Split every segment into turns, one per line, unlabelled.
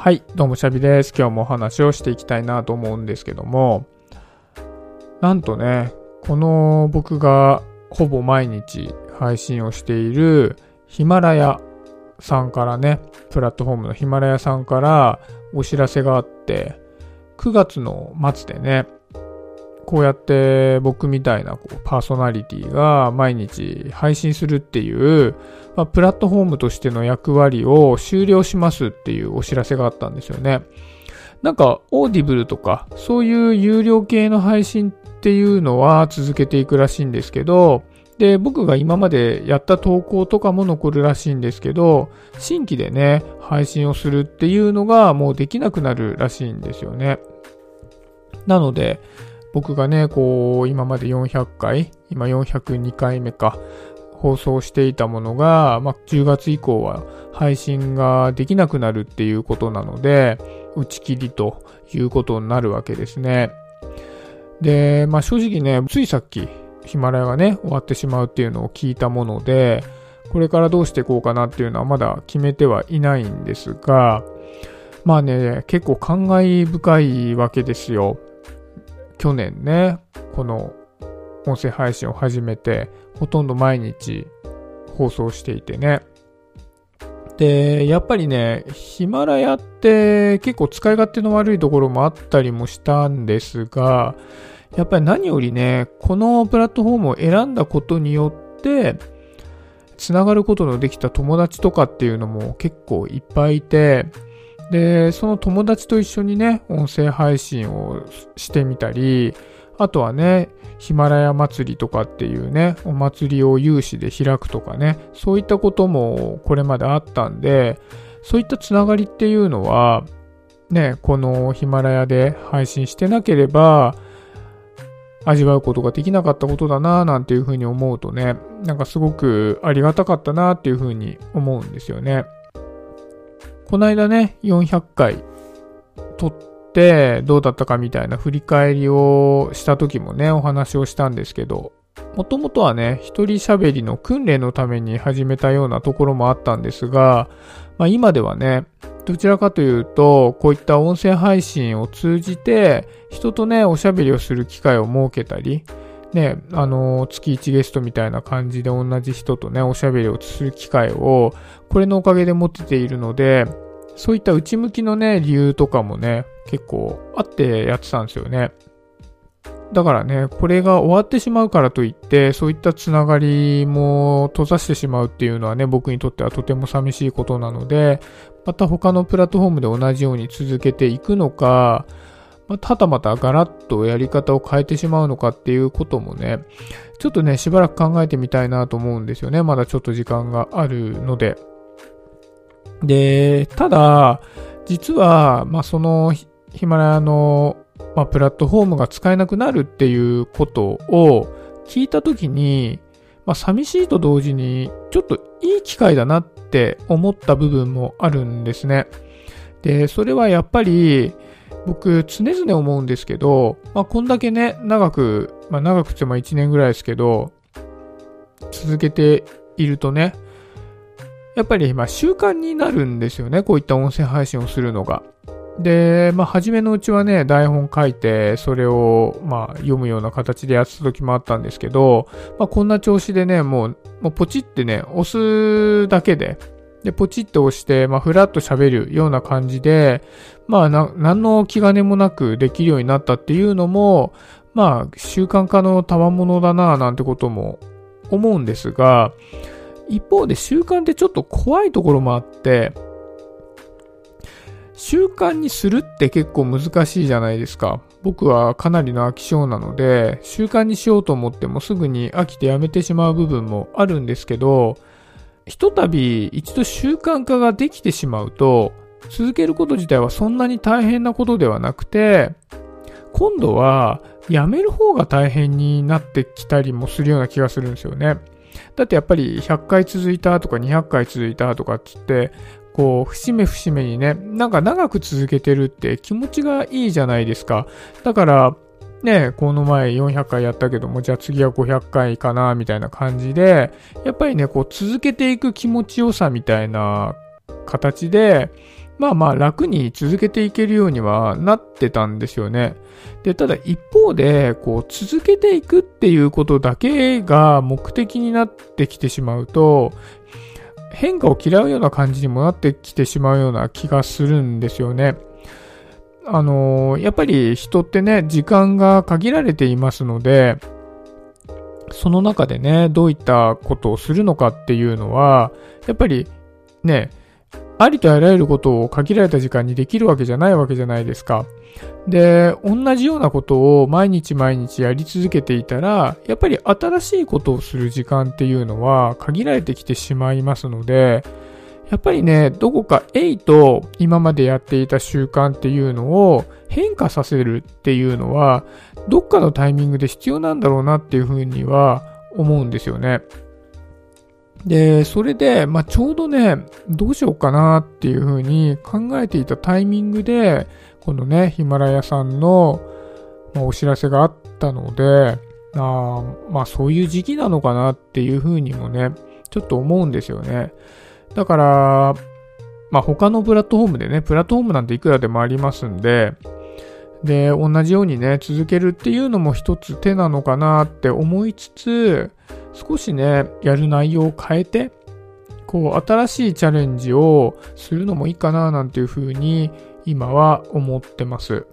はい、どうもシャビです。今日もお話をしていきたいなと思うんですけども、なんとね、この僕がほぼ毎日配信をしているヒマラヤさんからね、プラットフォームのヒマラヤさんからお知らせがあって、9月の末でね、こうやって僕みたいなこうパーソナリティが毎日配信するっていう、まあ、プラットフォームとしての役割を終了しますっていうお知らせがあったんですよね。なんか、オーディブルとか、そういう有料系の配信っていうのは続けていくらしいんですけど、で、僕が今までやった投稿とかも残るらしいんですけど、新規でね、配信をするっていうのがもうできなくなるらしいんですよね。なので、僕がね、こう、今まで400回、今402回目か、放送していたものが、まあ、10月以降は配信ができなくなるっていうことなので、打ち切りということになるわけですね。で、まあ、正直ね、ついさっき、ヒマラヤがね、終わってしまうっていうのを聞いたもので、これからどうしていこうかなっていうのはまだ決めてはいないんですが、まあね、結構感慨深いわけですよ。去年ね、この音声配信を始めて、ほとんど毎日放送していてね。で、やっぱりね、ヒマラヤって結構使い勝手の悪いところもあったりもしたんですが、やっぱり何よりね、このプラットフォームを選んだことによって、つながることのできた友達とかっていうのも結構いっぱいいて、で、その友達と一緒にね、音声配信をしてみたり、あとはね、ヒマラヤ祭りとかっていうね、お祭りを有志で開くとかね、そういったこともこれまであったんで、そういったつながりっていうのは、ね、このヒマラヤで配信してなければ、味わうことができなかったことだなぁなんていうふうに思うとね、なんかすごくありがたかったなっていうふうに思うんですよね。この間ね、400回撮ってどうだったかみたいな振り返りをした時もね、お話をしたんですけど、もともとはね、一人喋りの訓練のために始めたようなところもあったんですが、まあ今ではね、どちらかというと、こういった音声配信を通じて、人とね、おしゃべりをする機会を設けたり、ね、あの、月1ゲストみたいな感じで同じ人とね、おしゃべりをする機会を、これのおかげで持てているので、そういった内向きのね、理由とかもね、結構あってやってたんですよね。だからね、これが終わってしまうからといって、そういったつながりも閉ざしてしまうっていうのはね、僕にとってはとても寂しいことなので、また他のプラットフォームで同じように続けていくのか、まただまたガラッとやり方を変えてしまうのかっていうこともね、ちょっとね、しばらく考えてみたいなと思うんですよね。まだちょっと時間があるので。で、ただ、実は、まあ、そのヒマラヤの、まあ、プラットフォームが使えなくなるっていうことを聞いたときに、まあ、寂しいと同時に、ちょっといい機会だなって思った部分もあるんですね。で、それはやっぱり、僕常々思うんですけど、まあ、こんだけね、長く、まあ、長くても1年ぐらいですけど、続けているとね、やっぱり、ま、習慣になるんですよね。こういった音声配信をするのが。で、まあ、初めのうちはね、台本書いて、それを、まあ、読むような形でやってた時もあったんですけど、まあ、こんな調子でね、もう、もうポチってね、押すだけで、で、ポチッと押して、まあ、ふらっと喋るような感じで、まあ、な、何の気兼ねもなくできるようになったっていうのも、まあ、習慣化の賜物だなぁなんてことも思うんですが、一方で習慣ってちょっと怖いところもあって、習慣にするって結構難しいじゃないですか。僕はかなりの飽き性なので、習慣にしようと思ってもすぐに飽きてやめてしまう部分もあるんですけど、ひとたび一度習慣化ができてしまうと、続けること自体はそんなに大変なことではなくて、今度はやめる方が大変になってきたりもするような気がするんですよね。だってやっぱり100回続いたとか200回続いたとかっつって、こう、節目節目にね、なんか長く続けてるって気持ちがいいじゃないですか。だから、ね、この前400回やったけども、じゃあ次は500回かな、みたいな感じで、やっぱりね、こう続けていく気持ちよさみたいな形で、まあまあ楽に続けていけるようにはなってたんですよね。で、ただ一方で、こう続けていくっていうことだけが目的になってきてしまうと、変化を嫌うような感じにもなってきてしまうような気がするんですよね。あのー、やっぱり人ってね、時間が限られていますので、その中でね、どういったことをするのかっていうのは、やっぱりね、ありとあらゆることを限られた時間にできるわけじゃないわけじゃないですか。で、同じようなことを毎日毎日やり続けていたら、やっぱり新しいことをする時間っていうのは限られてきてしまいますので、やっぱりね、どこかえいと今までやっていた習慣っていうのを変化させるっていうのは、どっかのタイミングで必要なんだろうなっていうふうには思うんですよね。で、それで、まあ、ちょうどね、どうしようかなっていうふうに考えていたタイミングで、このね、ヒマラヤさんの、まあ、お知らせがあったので、あまあそういう時期なのかなっていうふうにもね、ちょっと思うんですよね。だから、まあ他のプラットフォームでね、プラットフォームなんていくらでもありますんで、で、同じようにね、続けるっていうのも一つ手なのかなって思いつつ、少しね、やる内容を変えて、こう、新しいチャレンジをするのもいいかななんていうふうに、今は思ってます。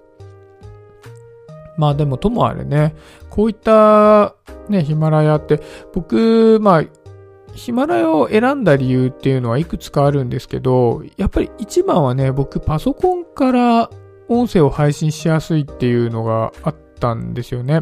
まあでもともあれね、こういったね、ヒマラヤって、僕、まあ、ヒマラヤを選んだ理由っていうのはいくつかあるんですけど、やっぱり一番はね、僕パソコンから音声を配信しやすいっていうのがあったんですよね。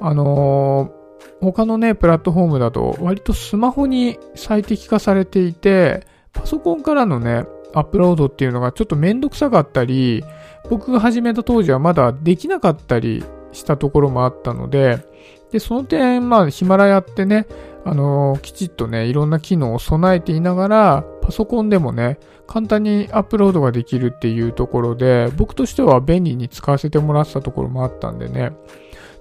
あのー、他のね、プラットフォームだと割とスマホに最適化されていて、パソコンからのね、アップロードっていうのがちょっとめんどくさかったり、僕が始めた当時はまだできなかったりしたところもあったので、で、その点、まあ、ヒマラヤってね、あのー、きちっとね、いろんな機能を備えていながら、パソコンでもね、簡単にアップロードができるっていうところで、僕としては便利に使わせてもらってたところもあったんでね。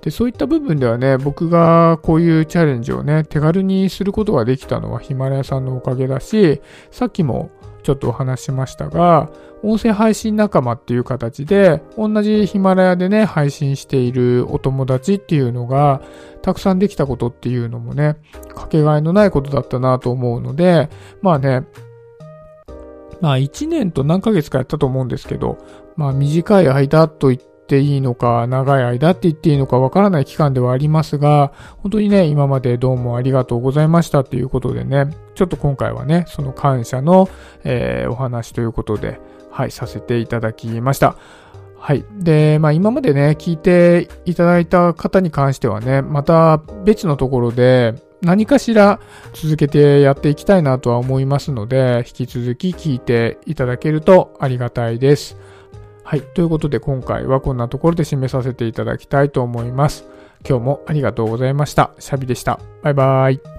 で、そういった部分ではね、僕がこういうチャレンジをね、手軽にすることができたのはヒマラヤさんのおかげだし、さっきもちょっとお話しましたが、音声配信仲間っていう形で、同じヒマラヤでね、配信しているお友達っていうのが、たくさんできたことっていうのもね、かけがえのないことだったなと思うので、まあね、まあ1年と何ヶ月かやったと思うんですけど、まあ短い間と言っていいのか、長い間って言っていいのかわからない期間ではありますが、本当にね、今までどうもありがとうございましたっていうことでね、ちょっと今回はね、その感謝の、えー、お話ということで、はい、させていただきました。はい。で、まあ今までね、聞いていただいた方に関してはね、また別のところで何かしら続けてやっていきたいなとは思いますので、引き続き聞いていただけるとありがたいです。はい。ということで今回はこんなところで締めさせていただきたいと思います。今日もありがとうございました。シャビでした。バイバーイ。